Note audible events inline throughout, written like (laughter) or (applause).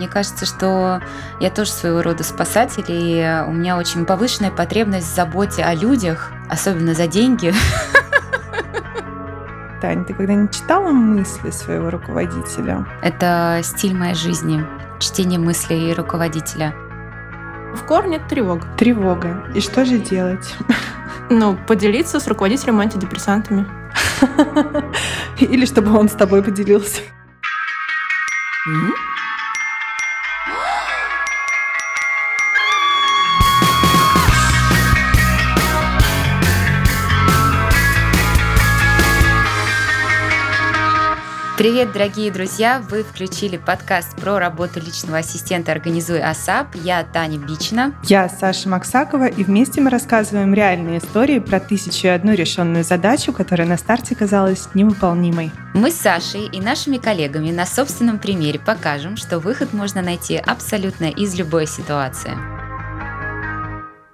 Мне кажется, что я тоже своего рода спасатель, и у меня очень повышенная потребность в заботе о людях, особенно за деньги. (laughs) Тань, ты когда-нибудь читала мысли своего руководителя? Это стиль моей жизни, чтение мыслей руководителя. В корне тревога. Тревога. И что же делать? (laughs) Ну, поделиться с руководителем антидепрессантами. (laughs) Или чтобы он с тобой поделился. Привет, дорогие друзья! Вы включили подкаст про работу личного ассистента «Организуй АСАП». Я Таня Бичина. Я Саша Максакова, и вместе мы рассказываем реальные истории про тысячу и одну решенную задачу, которая на старте казалась невыполнимой. Мы с Сашей и нашими коллегами на собственном примере покажем, что выход можно найти абсолютно из любой ситуации.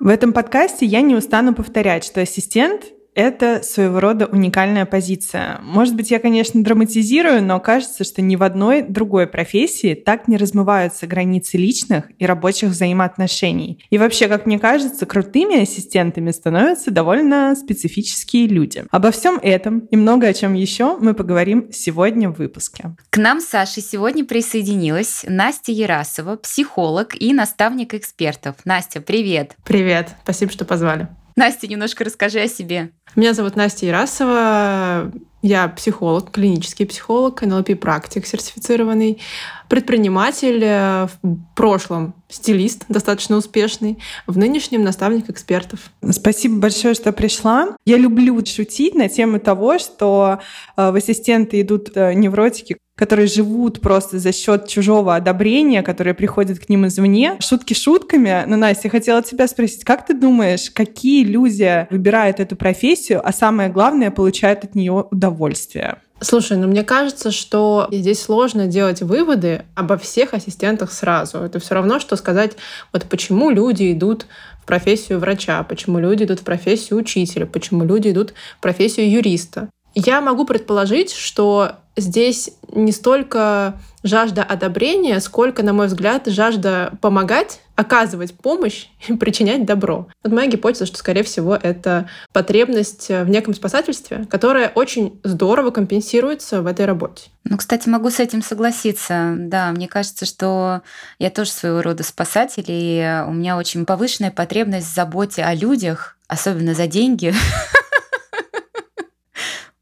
В этом подкасте я не устану повторять, что ассистент это своего рода уникальная позиция. Может быть, я, конечно, драматизирую, но кажется, что ни в одной другой профессии так не размываются границы личных и рабочих взаимоотношений. И вообще, как мне кажется, крутыми ассистентами становятся довольно специфические люди. Обо всем этом и много о чем еще мы поговорим сегодня в выпуске. К нам с Сашей сегодня присоединилась Настя Ярасова, психолог и наставник экспертов. Настя, привет! Привет, спасибо, что позвали. Настя, немножко расскажи о себе. Меня зовут Настя Ярасова. Я психолог, клинический психолог, НЛП-практик сертифицированный, предприниматель, э, в прошлом стилист, достаточно успешный, в нынешнем наставник экспертов. Спасибо большое, что пришла. Я люблю шутить на тему того, что э, в ассистенты идут э, невротики, которые живут просто за счет чужого одобрения, которое приходит к ним извне. Шутки шутками. Но, Настя, я хотела тебя спросить, как ты думаешь, какие люди выбирают эту профессию, а самое главное, получают от нее удовольствие? Слушай, ну мне кажется, что здесь сложно делать выводы обо всех ассистентах сразу. Это все равно, что сказать, вот почему люди идут в профессию врача, почему люди идут в профессию учителя, почему люди идут в профессию юриста. Я могу предположить, что здесь не столько жажда одобрения, сколько, на мой взгляд, жажда помогать, оказывать помощь (laughs) и причинять добро. Вот моя гипотеза, что, скорее всего, это потребность в неком спасательстве, которая очень здорово компенсируется в этой работе. Ну, кстати, могу с этим согласиться. Да, мне кажется, что я тоже своего рода спасатель, и у меня очень повышенная потребность в заботе о людях, особенно за деньги. (laughs)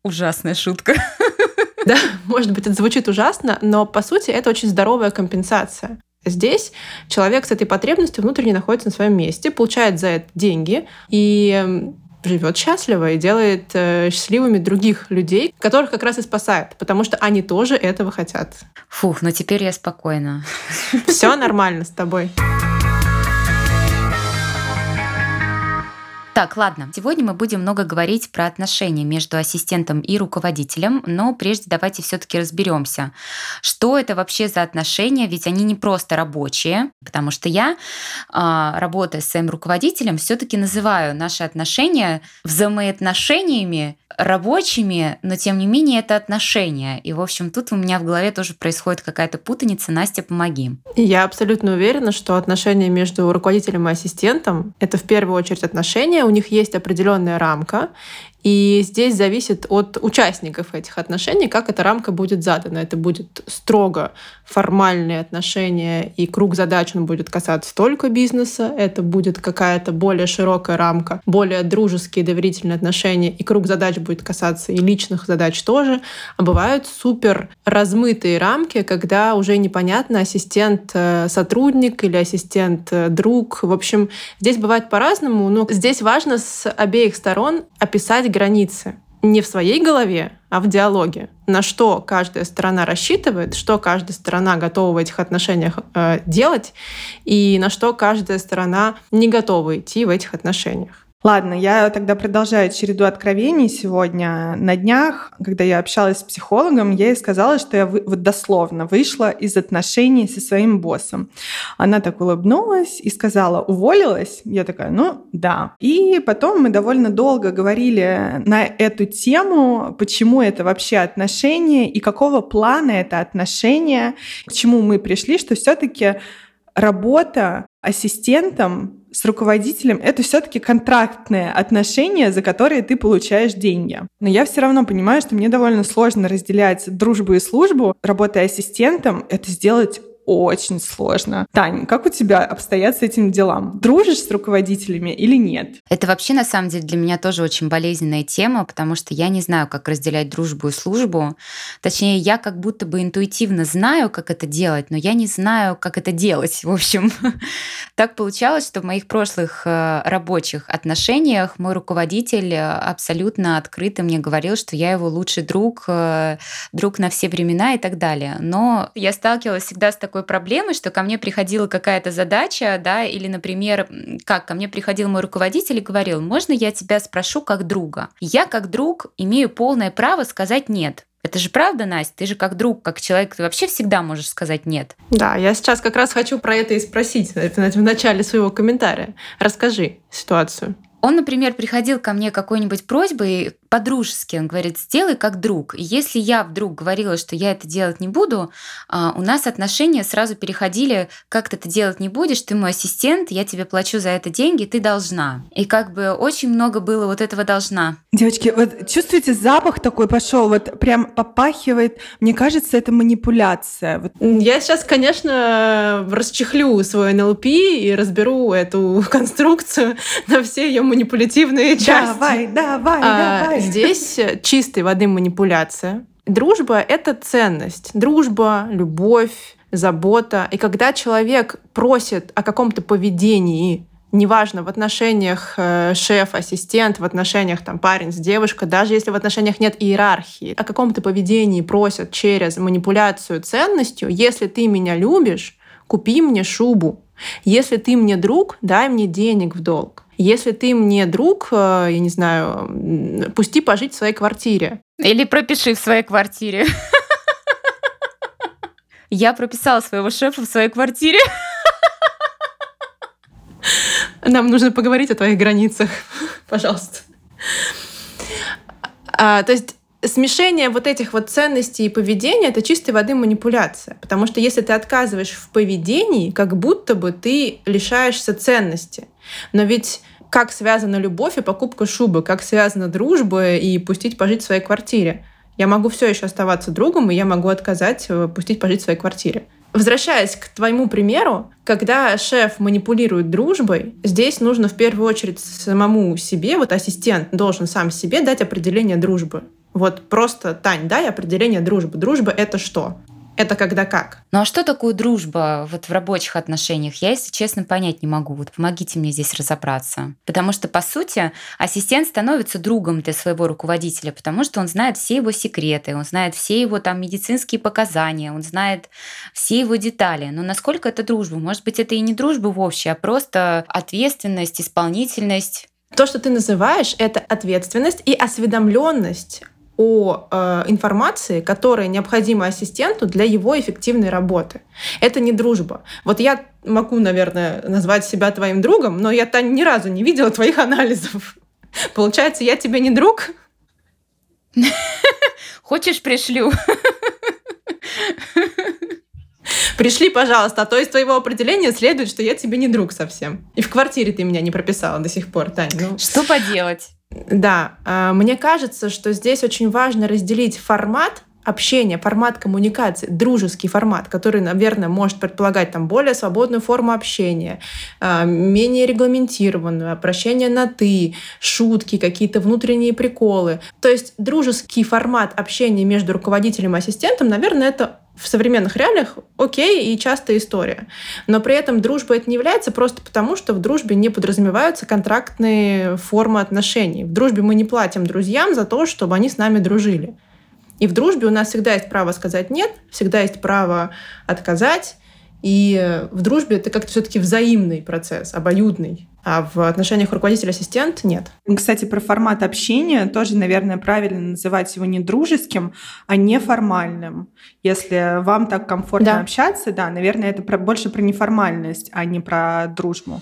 Ужасная шутка. Да, (laughs) может быть, это звучит ужасно, но по сути это очень здоровая компенсация. Здесь человек с этой потребностью внутренне находится на своем месте, получает за это деньги и живет счастливо и делает э, счастливыми других людей, которых как раз и спасает, потому что они тоже этого хотят. Фух, ну теперь я спокойна. Все нормально с тобой. Так, ладно. Сегодня мы будем много говорить про отношения между ассистентом и руководителем, но прежде давайте все-таки разберемся, что это вообще за отношения, ведь они не просто рабочие, потому что я, а, работая с своим руководителем, все-таки называю наши отношения взаимоотношениями рабочими, но тем не менее это отношения. И, в общем, тут у меня в голове тоже происходит какая-то путаница. Настя, помоги. Я абсолютно уверена, что отношения между руководителем и ассистентом — это в первую очередь отношения, у них есть определенная рамка, и здесь зависит от участников этих отношений, как эта рамка будет задана. Это будет строго формальные отношения, и круг задач он будет касаться только бизнеса. Это будет какая-то более широкая рамка, более дружеские доверительные отношения, и круг задач будет касаться и личных задач тоже. А бывают супер размытые рамки, когда уже непонятно, ассистент э, или ассистент э. В общем, здесь бывает по-разному, но здесь важно с обеих сторон описать границы не в своей голове, а в диалоге. На что каждая сторона рассчитывает, что каждая сторона готова в этих отношениях э, делать, и на что каждая сторона не готова идти в этих отношениях. Ладно, я тогда продолжаю череду откровений сегодня. На днях, когда я общалась с психологом, я ей сказала, что я вот дословно вышла из отношений со своим боссом. Она так улыбнулась и сказала, уволилась? Я такая, ну да. И потом мы довольно долго говорили на эту тему, почему это вообще отношения и какого плана это отношения, к чему мы пришли, что все-таки работа ассистентом с руководителем это все-таки контрактные отношения, за которые ты получаешь деньги. Но я все равно понимаю, что мне довольно сложно разделять дружбу и службу. Работая ассистентом, это сделать очень сложно. Тань, как у тебя обстоят с этим делам? Дружишь с руководителями или нет? Это вообще, на самом деле, для меня тоже очень болезненная тема, потому что я не знаю, как разделять дружбу и службу. Точнее, я как будто бы интуитивно знаю, как это делать, но я не знаю, как это делать. В общем, (laughs) так получалось, что в моих прошлых э, рабочих отношениях мой руководитель э, абсолютно открыто мне говорил, что я его лучший друг, э, друг на все времена и так далее. Но я сталкивалась всегда с такой такой проблемой, что ко мне приходила какая-то задача, да, или, например, как ко мне приходил мой руководитель и говорил, можно я тебя спрошу как друга? Я как друг имею полное право сказать нет. Это же правда, Настя? Ты же как друг, как человек, ты вообще всегда можешь сказать нет. Да, я сейчас как раз хочу про это и спросить в начале своего комментария. Расскажи ситуацию. Он, например, приходил ко мне какой-нибудь просьбой по-дружески, он говорит, сделай как друг. И если я вдруг говорила, что я это делать не буду, а, у нас отношения сразу переходили, как ты это делать не будешь, ты мой ассистент, я тебе плачу за это деньги, ты должна. И как бы очень много было вот этого должна. Девочки, вот чувствуете, запах такой пошел, вот прям попахивает. Мне кажется, это манипуляция. Вот. Я сейчас, конечно, расчехлю свой НЛП и разберу эту (laughs) конструкцию на все ее манипулятивные части. Давай, давай, а, давай. Здесь чистой воды манипуляция. Дружба — это ценность. Дружба, любовь, забота. И когда человек просит о каком-то поведении, неважно, в отношениях э, шеф, ассистент, в отношениях там парень с девушкой, даже если в отношениях нет иерархии, о каком-то поведении просят через манипуляцию ценностью, если ты меня любишь, купи мне шубу. Если ты мне друг, дай мне денег в долг. Если ты мне друг, э, я не знаю, пусти пожить в своей квартире. Или пропиши в своей квартире. Я прописала своего шефа в своей квартире. Нам нужно поговорить о твоих границах, пожалуйста. А, то есть смешение вот этих вот ценностей и поведения — это чистой воды манипуляция. Потому что если ты отказываешь в поведении, как будто бы ты лишаешься ценности. Но ведь как связана любовь и покупка шубы, как связана дружба и пустить пожить в своей квартире. Я могу все еще оставаться другом, и я могу отказать э, пустить пожить в своей квартире. Возвращаясь к твоему примеру, когда шеф манипулирует дружбой, здесь нужно в первую очередь самому себе, вот ассистент должен сам себе дать определение дружбы. Вот просто, Тань, дай определение дружбы. Дружба — это что? Это когда как? Ну а что такое дружба вот в рабочих отношениях? Я, если честно, понять не могу. Вот помогите мне здесь разобраться. Потому что, по сути, ассистент становится другом для своего руководителя, потому что он знает все его секреты, он знает все его там медицинские показания, он знает все его детали. Но насколько это дружба? Может быть, это и не дружба вовсе, а просто ответственность, исполнительность. То, что ты называешь, это ответственность и осведомленность о э, информации, которая необходима ассистенту для его эффективной работы. Это не дружба. Вот я могу, наверное, назвать себя твоим другом, но я ни разу не видела твоих анализов. (laughs) Получается, я тебе не друг? Хочешь, пришлю? Пришли, пожалуйста, а то из твоего определения следует, что я тебе не друг совсем. И в квартире ты меня не прописала до сих пор, Тань. Ну... Что поделать? Да, а, мне кажется, что здесь очень важно разделить формат общения, формат коммуникации, дружеский формат, который, наверное, может предполагать там более свободную форму общения, а, менее регламентированную, обращение на «ты», шутки, какие-то внутренние приколы. То есть дружеский формат общения между руководителем и ассистентом, наверное, это в современных реалиях окей и частая история. Но при этом дружба это не является просто потому, что в дружбе не подразумеваются контрактные формы отношений. В дружбе мы не платим друзьям за то, чтобы они с нами дружили. И в дружбе у нас всегда есть право сказать нет, всегда есть право отказать. И в дружбе это как-то все-таки взаимный процесс, обоюдный. а в отношениях руководитель-ассистент нет. Кстати, про формат общения тоже, наверное, правильно называть его не дружеским, а неформальным. Если вам так комфортно да. общаться, да, наверное, это про, больше про неформальность, а не про дружбу.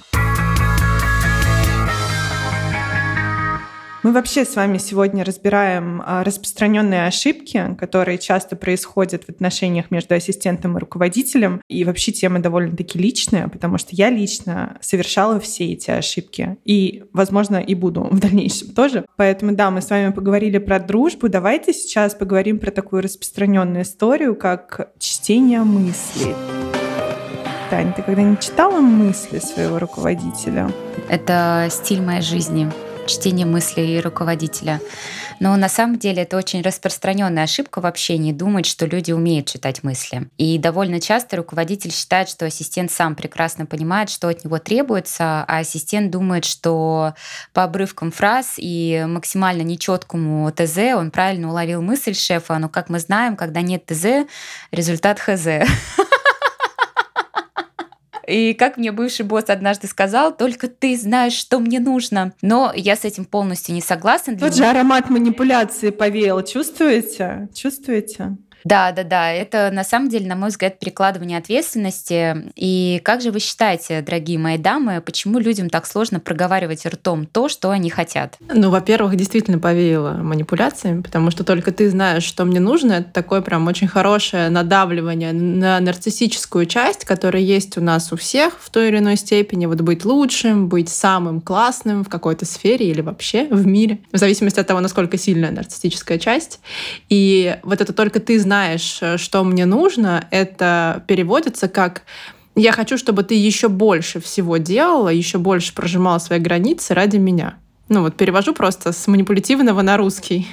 Мы вообще с вами сегодня разбираем а, распространенные ошибки, которые часто происходят в отношениях между ассистентом и руководителем. И вообще тема довольно-таки личная, потому что я лично совершала все эти ошибки. И, возможно, и буду в дальнейшем тоже. Поэтому, да, мы с вами поговорили про дружбу. Давайте сейчас поговорим про такую распространенную историю, как чтение мыслей. Таня, ты когда-нибудь читала мысли своего руководителя? Это стиль моей жизни чтение мыслей руководителя. Но на самом деле это очень распространенная ошибка в общении думать, что люди умеют читать мысли. И довольно часто руководитель считает, что ассистент сам прекрасно понимает, что от него требуется, а ассистент думает, что по обрывкам фраз и максимально нечеткому ТЗ он правильно уловил мысль шефа, но, как мы знаем, когда нет ТЗ, результат ХЗ. (laughs) И как мне бывший босс однажды сказал, только ты знаешь, что мне нужно. Но я с этим полностью не согласна. Тот же аромат манипуляции повеял. Чувствуете? Чувствуете? Да, да, да. Это на самом деле, на мой взгляд, перекладывание ответственности. И как же вы считаете, дорогие мои дамы, почему людям так сложно проговаривать ртом то, что они хотят? Ну, во-первых, действительно повеяло манипуляциями, потому что только ты знаешь, что мне нужно. Это такое прям очень хорошее надавливание на нарциссическую часть, которая есть у нас у всех в той или иной степени. Вот быть лучшим, быть самым классным в какой-то сфере или вообще в мире, в зависимости от того, насколько сильная нарциссическая часть. И вот это только ты знаешь, знаешь, э, что мне нужно, это переводится как я хочу, чтобы ты еще больше всего делала, еще больше прожимала свои границы ради меня. Ну вот перевожу просто с манипулятивного на русский.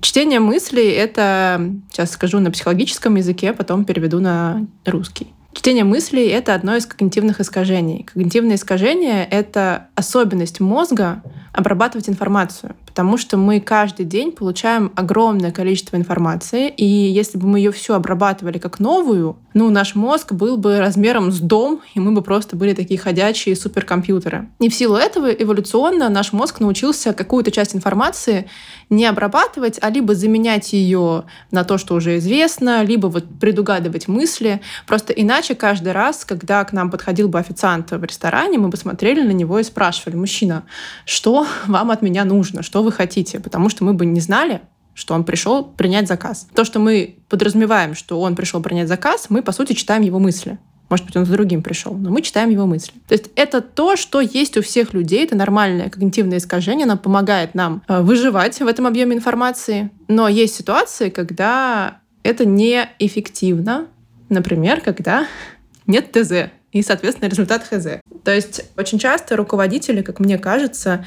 Чтение мыслей — это, сейчас скажу на психологическом языке, потом переведу на русский. Чтение мыслей — это одно из когнитивных искажений. Когнитивное искажение — это особенность мозга обрабатывать информацию потому что мы каждый день получаем огромное количество информации, и если бы мы ее всю обрабатывали как новую, ну, наш мозг был бы размером с дом, и мы бы просто были такие ходячие суперкомпьютеры. И в силу этого эволюционно наш мозг научился какую-то часть информации не обрабатывать, а либо заменять ее на то, что уже известно, либо вот предугадывать мысли. Просто иначе каждый раз, когда к нам подходил бы официант в ресторане, мы бы смотрели на него и спрашивали, мужчина, что вам от меня нужно, что вы хотите, потому что мы бы не знали, что он пришел принять заказ. То, что мы подразумеваем, что он пришел принять заказ, мы, по сути, читаем его мысли. Может быть, он с другим пришел, но мы читаем его мысли. То есть это то, что есть у всех людей, это нормальное когнитивное искажение, оно помогает нам э, выживать в этом объеме информации. Но есть ситуации, когда это неэффективно. Например, когда (laughs) нет ТЗ и, соответственно, результат ХЗ. То есть очень часто руководители, как мне кажется,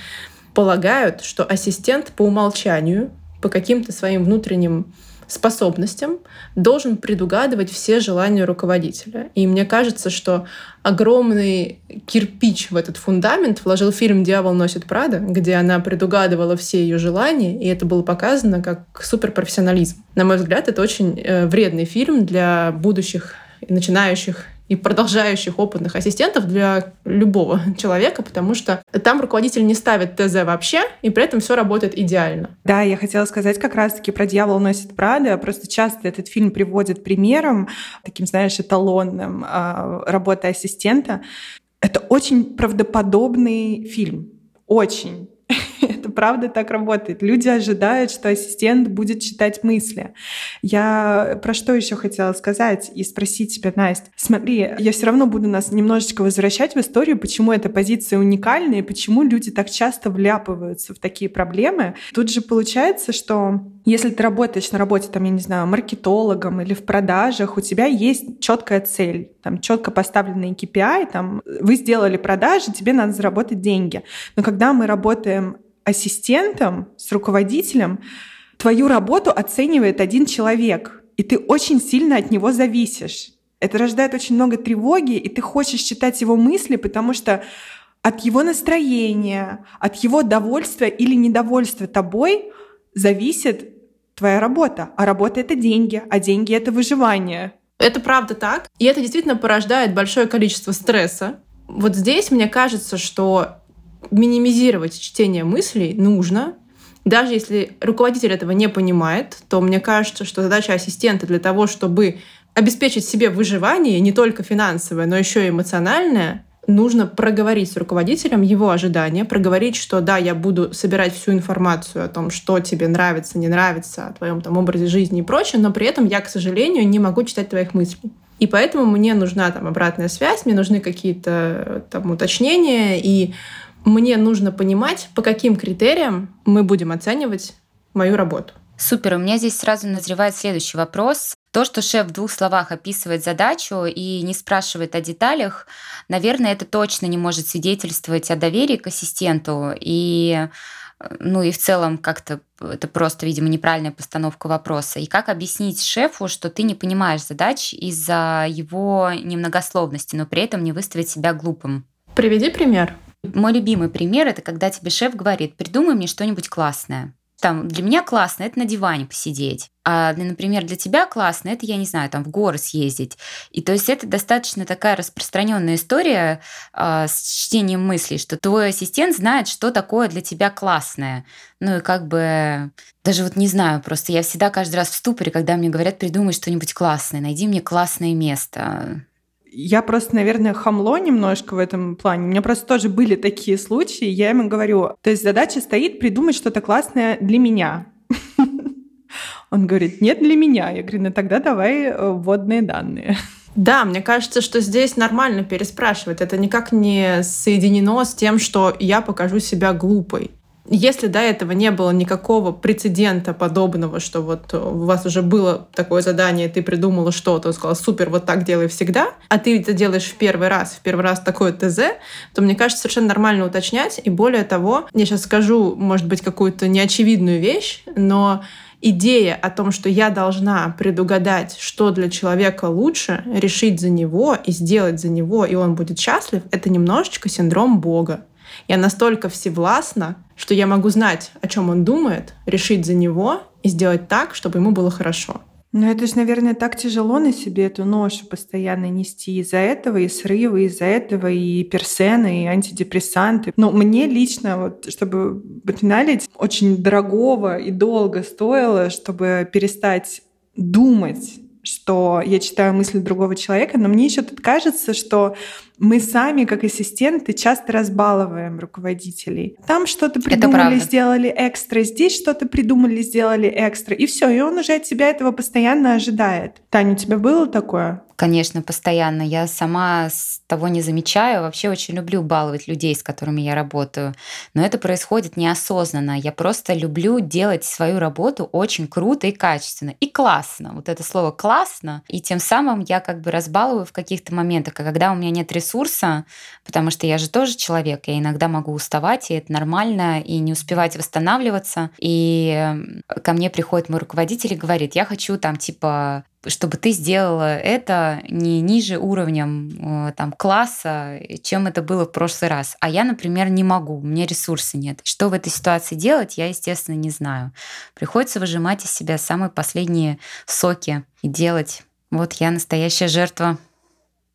полагают, что ассистент по умолчанию, по каким-то своим внутренним способностям должен предугадывать все желания руководителя. И мне кажется, что огромный кирпич в этот фундамент вложил фильм «Дьявол носит Прада», где она предугадывала все ее желания, и это было показано как суперпрофессионализм. На мой взгляд, это очень э, вредный фильм для будущих начинающих и продолжающих опытных ассистентов для любого (laughs) человека, потому что там руководитель не ставит ТЗ вообще, и при этом все работает идеально. Да, я хотела сказать как раз-таки про «Дьявол носит Прада». Просто часто этот фильм приводит примером, таким, знаешь, эталонным а, работы ассистента. Это очень правдоподобный фильм. Очень. (laughs) Это правда так работает. Люди ожидают, что ассистент будет читать мысли. Я про что еще хотела сказать и спросить тебя, Настя. Смотри, я все равно буду нас немножечко возвращать в историю, почему эта позиция уникальная и почему люди так часто вляпываются в такие проблемы. Тут же получается, что если ты работаешь на работе, там, я не знаю, маркетологом или в продажах, у тебя есть четкая цель, там, четко поставленный KPI, там, вы сделали продажи, тебе надо заработать деньги. Но когда мы работаем ассистентом, с руководителем, твою работу оценивает один человек, и ты очень сильно от него зависишь. Это рождает очень много тревоги, и ты хочешь читать его мысли, потому что от его настроения, от его довольства или недовольства тобой зависит твоя работа. А работа — это деньги, а деньги — это выживание. Это правда так. И это действительно порождает большое количество стресса вот здесь мне кажется, что минимизировать чтение мыслей нужно, даже если руководитель этого не понимает, то мне кажется, что задача ассистента для того, чтобы обеспечить себе выживание, не только финансовое, но еще и эмоциональное, нужно проговорить с руководителем его ожидания, проговорить, что да, я буду собирать всю информацию о том, что тебе нравится, не нравится, о твоем там образе жизни и прочее, но при этом я, к сожалению, не могу читать твоих мыслей. И поэтому мне нужна там обратная связь, мне нужны какие-то там уточнения, и мне нужно понимать, по каким критериям мы будем оценивать мою работу. Супер, у меня здесь сразу назревает следующий вопрос. То, что шеф в двух словах описывает задачу и не спрашивает о деталях, наверное, это точно не может свидетельствовать о доверии к ассистенту. И ну и в целом как-то это просто, видимо, неправильная постановка вопроса. И как объяснить шефу, что ты не понимаешь задач из-за его немногословности, но при этом не выставить себя глупым? Приведи пример. Мой любимый пример — это когда тебе шеф говорит, придумай мне что-нибудь классное. Там, для меня классно это на диване посидеть. А, например, для тебя классно это, я не знаю, там в горы съездить. И то есть это достаточно такая распространенная история э, с чтением мыслей, что твой ассистент знает, что такое для тебя классное. Ну и как бы даже вот не знаю, просто я всегда каждый раз в ступоре, когда мне говорят, придумай что-нибудь классное, найди мне классное место. Я просто, наверное, хамло немножко в этом плане. У меня просто тоже были такие случаи. Я ему говорю, то есть задача стоит придумать что-то классное для меня. (laughs) Он говорит, нет для меня. Я говорю, ну тогда давай э, вводные данные. Да, мне кажется, что здесь нормально переспрашивать. Это никак не соединено с тем, что я покажу себя глупой. Если до этого не было никакого прецедента подобного, что вот у вас уже было такое задание, ты придумала что-то, сказала, супер, вот так делай всегда, а ты это делаешь в первый раз, в первый раз такое ТЗ, то мне кажется, совершенно нормально уточнять. И более того, я сейчас скажу, может быть, какую-то неочевидную вещь, но идея о том, что я должна предугадать, что для человека лучше, решить за него и сделать за него, и он будет счастлив, это немножечко синдром Бога. Я настолько всевластна, что я могу знать, о чем он думает, решить за него и сделать так, чтобы ему было хорошо. Ну, это же, наверное, так тяжело на себе эту ношу постоянно нести. Из-за этого и срывы, из-за этого и персены, и антидепрессанты. Но мне лично, вот, чтобы финалить, очень дорогого и долго стоило, чтобы перестать думать что я читаю мысли другого человека, но мне еще тут кажется, что мы сами, как ассистенты, часто разбаловываем руководителей. Там что-то придумали, сделали экстра, здесь что-то придумали, сделали экстра, и все, и он уже от тебя этого постоянно ожидает. Таня, у тебя было такое? Конечно, постоянно. Я сама с того не замечаю. Вообще очень люблю баловать людей, с которыми я работаю. Но это происходит неосознанно. Я просто люблю делать свою работу очень круто и качественно. И классно. Вот это слово «классно». И тем самым я как бы разбалываю в каких-то моментах. А когда у меня нет ресурса, потому что я же тоже человек, я иногда могу уставать, и это нормально, и не успевать восстанавливаться. И ко мне приходит мой руководитель и говорит, я хочу там типа чтобы ты сделала это не ниже уровнем э, там, класса, чем это было в прошлый раз. А я, например, не могу, меня ресурса нет. Что в этой ситуации делать, я, естественно, не знаю. Приходится выжимать из себя самые последние соки и делать. Вот я настоящая жертва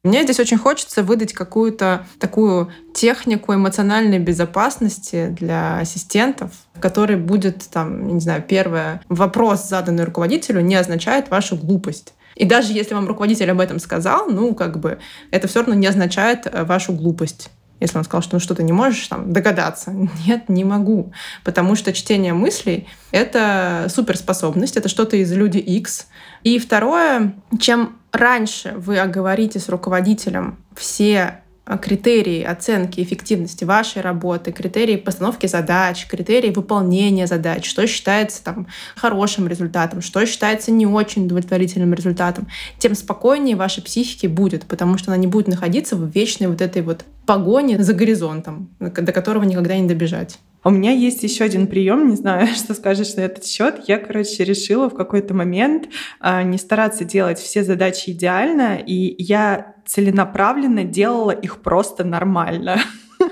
мне здесь очень хочется выдать какую-то такую технику эмоциональной безопасности для ассистентов, который будет, там, не знаю, первое, вопрос, заданный руководителю, не означает вашу глупость. И даже если вам руководитель об этом сказал, ну, как бы, это все равно не означает э, вашу глупость. Если он сказал, что ну что ты не можешь там догадаться. (laughs) Нет, не могу. Потому что чтение мыслей — это суперспособность, это что-то из люди X. И второе, чем раньше вы оговорите с руководителем все а, критерии оценки эффективности вашей работы, критерии постановки задач, критерии выполнения задач, что считается там хорошим результатом, что считается не очень удовлетворительным результатом, тем спокойнее вашей психике будет, потому что она не будет находиться в вечной вот этой вот погоне за горизонтом, до которого никогда не добежать. У меня есть еще один прием, не знаю, (laughs) что скажешь на этот счет. Я, короче, решила в какой-то момент а, не стараться делать все задачи идеально, и я целенаправленно делала их просто нормально. (laughs)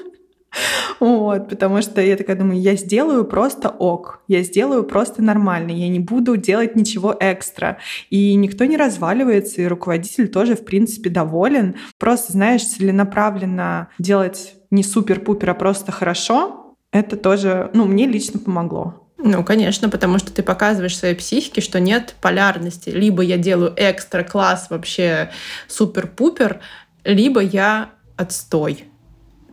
Вот, потому что я такая думаю, я сделаю просто ок, я сделаю просто нормально, я не буду делать ничего экстра. И никто не разваливается, и руководитель тоже, в принципе, доволен. Просто, знаешь, целенаправленно делать не супер-пупер, а просто хорошо, это тоже, ну, мне лично помогло. Ну, конечно, потому что ты показываешь своей психике, что нет полярности. Либо я делаю экстра класс вообще супер-пупер, либо я отстой.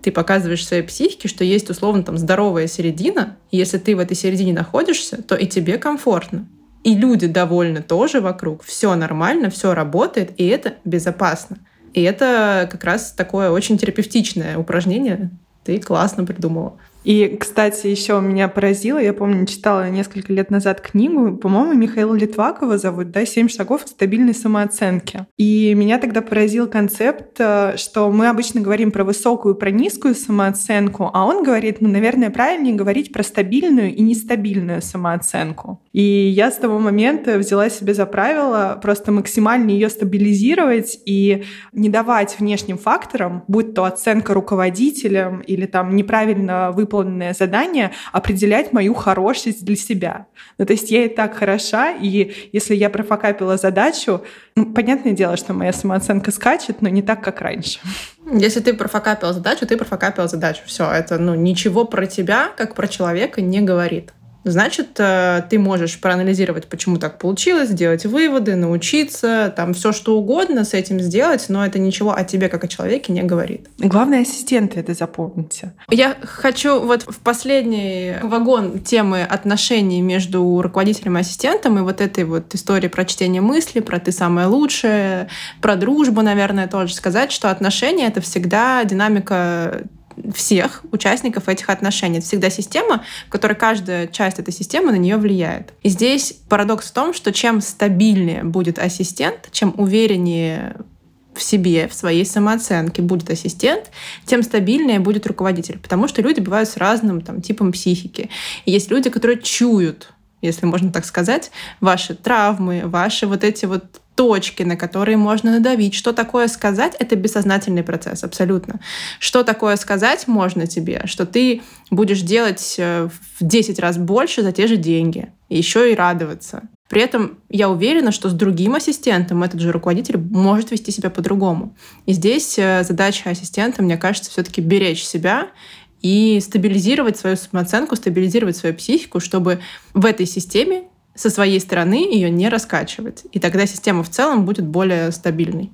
Ты показываешь своей психике, что есть условно там здоровая середина, и если ты в этой середине находишься, то и тебе комфортно. И люди довольны тоже вокруг, все нормально, все работает, и это безопасно. И это как раз такое очень терапевтичное упражнение. Ты классно придумала. И, кстати, еще меня поразило, я помню, читала несколько лет назад книгу, по-моему, Михаила Литвакова зовут, да, «Семь шагов к стабильной самооценке». И меня тогда поразил концепт, э, что мы обычно говорим про высокую, про низкую самооценку, а он говорит, ну, наверное, правильнее говорить про стабильную и нестабильную самооценку. И я с того момента взяла себе за правило просто максимально ее стабилизировать и не давать внешним факторам, будь то оценка руководителем или там неправильно выполненный выполненное задание определять мою хорошесть для себя. Ну, то есть я и так хороша, и если я профокапила задачу, ну, понятное дело, что моя самооценка скачет, но не так, как раньше. Если ты профокапил задачу, ты профокапил задачу. Все, это ну, ничего про тебя, как про человека, не говорит значит, э, ты можешь проанализировать, почему так получилось, сделать выводы, научиться, там все что угодно с этим сделать, но это ничего о тебе как о человеке не говорит. Главное, ассистенты это запомните. Я хочу вот в последний вагон темы отношений между руководителем и ассистентом и вот этой вот истории про чтение мысли, про ты самое лучшее, про дружбу, наверное, тоже сказать, что отношения — это всегда динамика всех участников этих отношений. Это всегда система, в которой каждая часть этой системы на нее влияет. И здесь парадокс в том, что чем стабильнее будет ассистент, чем увереннее в себе, в своей самооценке будет ассистент, тем стабильнее будет руководитель. Потому что люди бывают с разным там, типом психики. И есть люди, которые чуют если можно так сказать, ваши травмы, ваши вот эти вот точки, на которые можно надавить. Что такое сказать? Это бессознательный процесс, абсолютно. Что такое сказать можно тебе? Что ты будешь делать э, в 10 раз больше за те же деньги. Еще и радоваться. При этом я уверена, что с другим ассистентом этот же руководитель может вести себя по-другому. И здесь э, задача ассистента, мне кажется, все-таки беречь себя и стабилизировать свою самооценку, стабилизировать свою психику, чтобы в этой системе со своей стороны ее не раскачивать. И тогда система в целом будет более стабильной.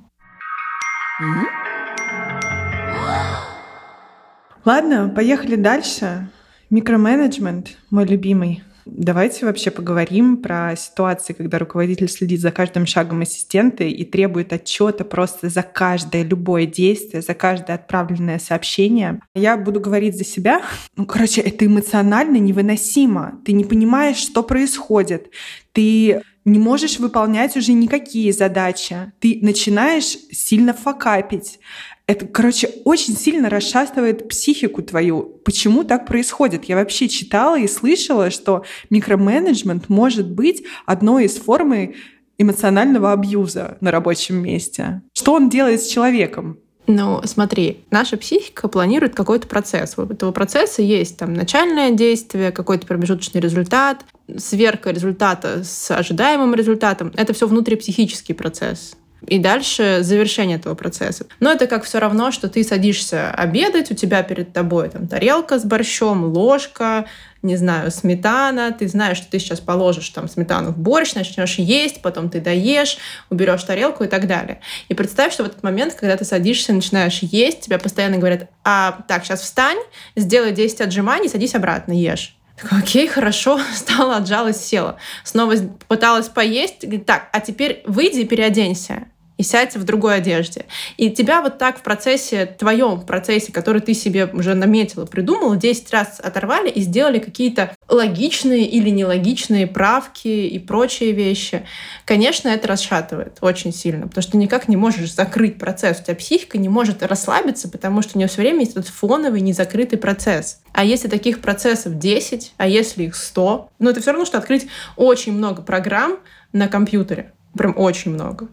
Ладно, поехали дальше. Микроменеджмент, мой любимый. Давайте вообще поговорим про ситуации, когда руководитель следит за каждым шагом ассистента и требует отчета просто за каждое любое действие, за каждое отправленное сообщение. Я буду говорить за себя. Ну, короче, это эмоционально невыносимо. Ты не понимаешь, что происходит. Ты не можешь выполнять уже никакие задачи. Ты начинаешь сильно факапить. Это, короче, очень сильно расшастывает психику твою. Почему так происходит? Я вообще читала и слышала, что микроменеджмент может быть одной из формы эмоционального абьюза на рабочем месте. Что он делает с человеком? Ну, смотри, наша психика планирует какой-то процесс. У этого процесса есть там начальное действие, какой-то промежуточный результат, сверка результата с ожидаемым результатом. Это все внутрипсихический процесс и дальше завершение этого процесса. Но это как все равно, что ты садишься обедать, у тебя перед тобой там тарелка с борщом, ложка, не знаю, сметана, ты знаешь, что ты сейчас положишь там сметану в борщ, начнешь есть, потом ты доешь, уберешь тарелку и так далее. И представь, что в этот момент, когда ты садишься, начинаешь есть, тебя постоянно говорят, а так, сейчас встань, сделай 10 отжиманий, садись обратно, ешь. Окей, хорошо, (laughs) встала, отжалась, села. Снова пыталась поесть, так, а теперь выйди и переоденься и сядь в другой одежде. И тебя вот так в процессе, твоем процессе, который ты себе уже наметила, придумала, 10 раз оторвали и сделали какие-то логичные или нелогичные правки и прочие вещи. Конечно, это расшатывает очень сильно, потому что ты никак не можешь закрыть процесс. У тебя психика не может расслабиться, потому что у нее все время есть этот фоновый незакрытый процесс. А если таких процессов 10, а если их 100, ну это все равно, что открыть очень много программ на компьютере. Прям очень много.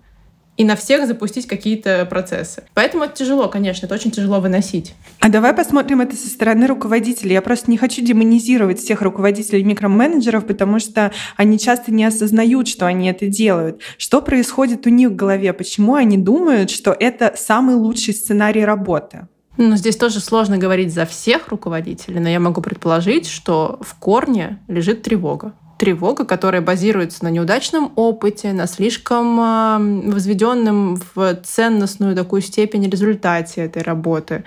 И на всех запустить какие-то процессы. Поэтому это тяжело, конечно, это очень тяжело выносить. А давай посмотрим это со стороны руководителей. Я просто не хочу демонизировать всех руководителей микроменеджеров, потому что они часто не осознают, что они это делают. Что происходит у них в голове? Почему они думают, что это самый лучший сценарий работы? Ну, здесь тоже сложно говорить за всех руководителей, но я могу предположить, что в корне лежит тревога тревога, которая базируется на неудачном опыте, на слишком возведенном в ценностную такую степень результате этой работы.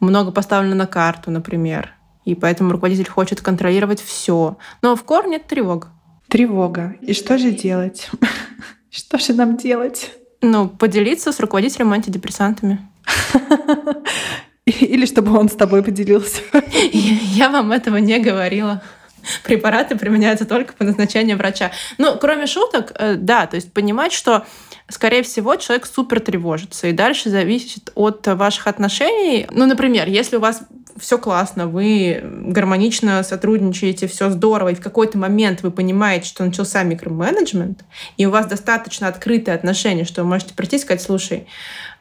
Много поставлено на карту, например. И поэтому руководитель хочет контролировать все. Но в корне это тревога. Тревога. И что же делать? (laughs) Что же нам делать? Ну, поделиться с руководителем антидепрессантами. (laughs) Или чтобы он с тобой поделился. (laughs) Я вам этого не говорила. (laughs) препараты применяются только по назначению врача. Ну, кроме шуток, э, да, то есть понимать, что скорее всего, человек супер тревожится. И дальше зависит от ваших отношений. Ну, например, если у вас все классно, вы гармонично сотрудничаете, все здорово, и в какой-то момент вы понимаете, что начался микроменеджмент, и у вас достаточно открытые отношения, что вы можете прийти и сказать, слушай,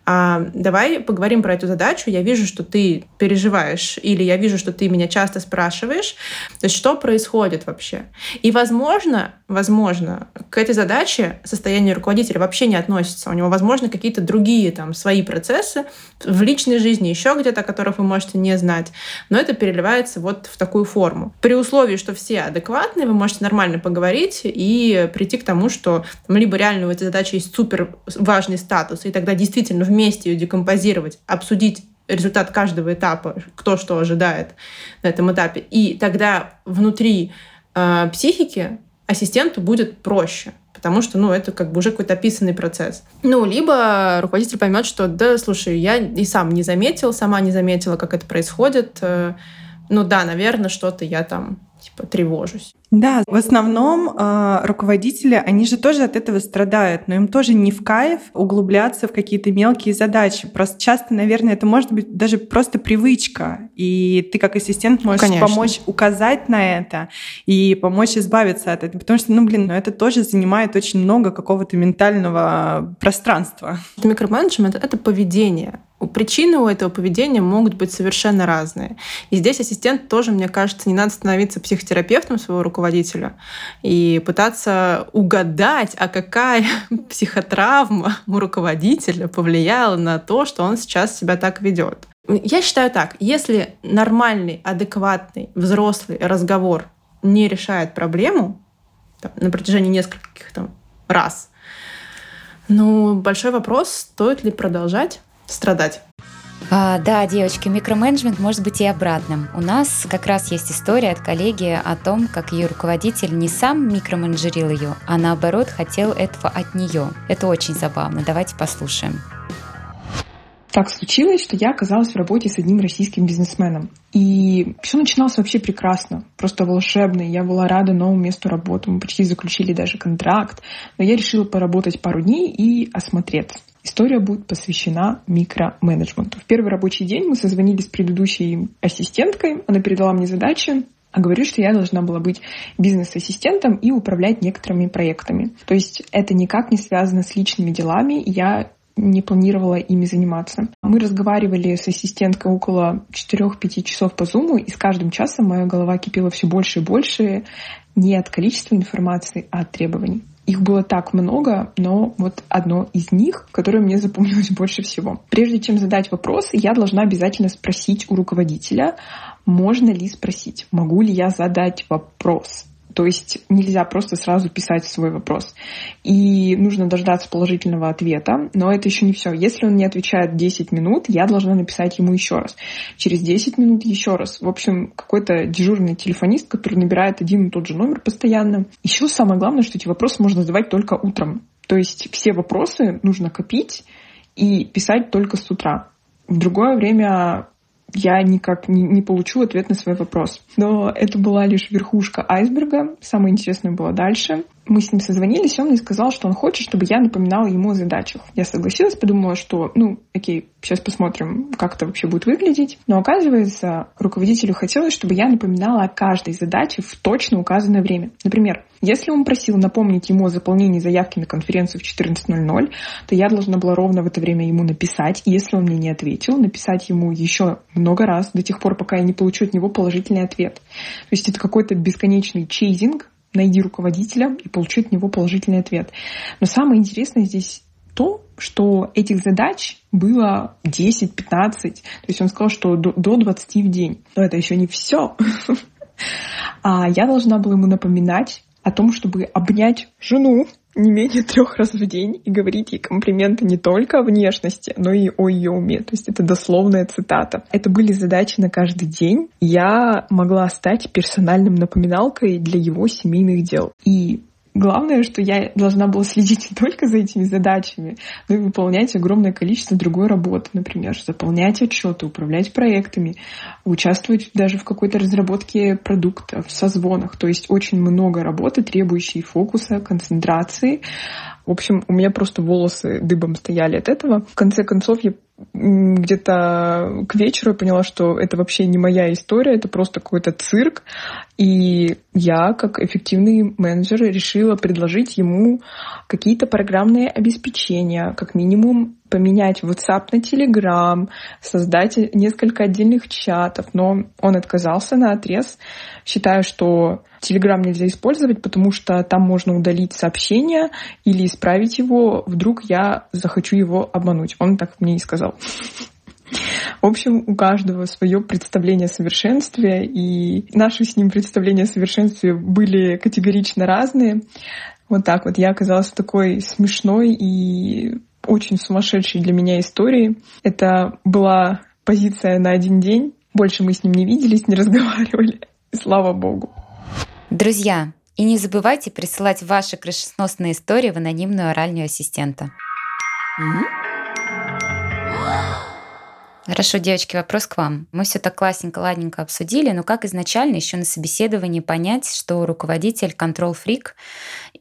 а, давай поговорим про эту задачу. Я вижу, что ты переживаешь, или я вижу, что ты меня часто спрашиваешь. То есть что происходит вообще? И, возможно, возможно, к этой задаче состояние руководителя вообще не относится. У него, возможно, какие-то другие там свои процессы в личной жизни, еще где-то, о которых вы можете не знать. Но это переливается вот в такую форму. При условии, что все адекватные, вы можете нормально поговорить и прийти к тому, что там, либо реально у этой задачи есть супер важный статус, и тогда действительно вместе ее декомпозировать, обсудить результат каждого этапа, кто что ожидает на этом этапе. И тогда внутри э, психики ассистенту будет проще потому что, ну, это как бы уже какой-то описанный процесс. Ну, либо руководитель поймет, что, да, слушай, я и сам не заметил, сама не заметила, как это происходит. Э, ну да, наверное, что-то я там типа тревожусь. Да, в основном э, руководители, они же тоже от этого страдают, но им тоже не в кайф углубляться в какие-то мелкие задачи. Просто часто, наверное, это может быть даже просто привычка, и ты как ассистент можешь Конечно. помочь указать на это и помочь избавиться от этого, потому что, ну, блин, ну это тоже занимает очень много какого-то ментального пространства. Микроменеджмент — это поведение. Причины у этого поведения могут быть совершенно разные. И здесь ассистент тоже, мне кажется, не надо становиться психотерапевтом своего руководителя и пытаться угадать, а какая (laughs) психотравма у руководителя повлияла на то, что он сейчас себя так ведет. Я считаю так, если нормальный, адекватный, взрослый разговор не решает проблему там, на протяжении нескольких там, раз, ну, большой вопрос, стоит ли продолжать страдать. А, да, девочки, микроменеджмент может быть и обратным. У нас как раз есть история от коллеги о том, как ее руководитель не сам микроменеджерил ее, а наоборот хотел этого от нее. Это очень забавно. Давайте послушаем. Так случилось, что я оказалась в работе с одним российским бизнесменом. И все начиналось вообще прекрасно, просто волшебно. Я была рада новому месту работы. Мы почти заключили даже контракт. Но я решила поработать пару дней и осмотреться. История будет посвящена микроменеджменту. В первый рабочий день мы созвонились с предыдущей ассистенткой. Она передала мне задачи, а говорю, что я должна была быть бизнес-ассистентом и управлять некоторыми проектами. То есть это никак не связано с личными делами. Я не планировала ими заниматься. Мы разговаривали с ассистенткой около 4-5 часов по зуму, и с каждым часом моя голова кипела все больше и больше не от количества информации, а от требований. Их было так много, но вот одно из них, которое мне запомнилось (laughs) больше всего. Прежде чем задать вопрос, я должна обязательно спросить у руководителя, можно ли спросить, могу ли я задать вопрос. То есть нельзя просто сразу писать свой вопрос. И нужно дождаться положительного ответа. Но это еще не все. Если он не отвечает 10 минут, я должна написать ему еще раз. Через 10 минут еще раз. В общем, какой-то дежурный телефонист, который набирает один и тот же номер постоянно. Еще самое главное, что эти вопросы можно задавать только утром. То есть все вопросы нужно копить и писать только с утра. В другое время я никак не, не получу ответ на свой вопрос. Но это была лишь верхушка айсберга. Самое интересное было дальше. Мы с ним созвонились, он мне сказал, что он хочет, чтобы я напоминала ему о задачах. Я согласилась, подумала, что, ну, окей, сейчас посмотрим, как это вообще будет выглядеть. Но оказывается, руководителю хотелось, чтобы я напоминала о каждой задаче в точно указанное время. Например, если он просил напомнить ему о заполнении заявки на конференцию в 14.00, то я должна была ровно в это время ему написать. И если он мне не ответил, написать ему еще много раз, до тех пор, пока я не получу от него положительный ответ. То есть это какой-то бесконечный чейзинг, найди руководителя и получи от него положительный ответ. Но самое интересное здесь то, что этих задач было 10-15. То есть он сказал, что до, до 20 в день. Но это еще не все. (laughs) А я должна была ему напоминать о том, чтобы обнять жену, не менее трех раз в день и говорить ей комплименты не только о внешности, но и о ее уме. То есть это дословная цитата. Это были задачи на каждый день. Я могла стать персональным напоминалкой для его семейных дел. И Главное, что я должна была следить не только за этими задачами, но и выполнять огромное количество другой работы, например, заполнять отчеты, управлять проектами, участвовать даже в какой-то разработке продукта, в созвонах. То есть очень много работы, требующей фокуса, концентрации. В общем, у меня просто волосы дыбом стояли от этого. В конце концов, я где-то к вечеру я поняла, что это вообще не моя история, это просто какой-то цирк. И я, как эффективный менеджер, решила предложить ему какие-то программные обеспечения, как минимум поменять WhatsApp на Telegram, создать несколько отдельных чатов, но он отказался на отрез. Считаю, что Telegram нельзя использовать, потому что там можно удалить сообщение или исправить его, вдруг я захочу его обмануть. Он так мне и сказал. В общем, у каждого свое представление о совершенстве, и наши с ним представления о совершенстве были категорично разные. Вот так вот. Я оказалась в такой смешной и очень сумасшедшей для меня истории. Это была позиция на один день. Больше мы с ним не виделись, не (laughs) разговаривали. Слава богу. Друзья, и не забывайте присылать ваши крышесносные истории в анонимную оральную ассистента. Хорошо, девочки, вопрос к вам. Мы все так классненько, ладненько обсудили, но как изначально еще на собеседовании понять, что руководитель контрол-фрик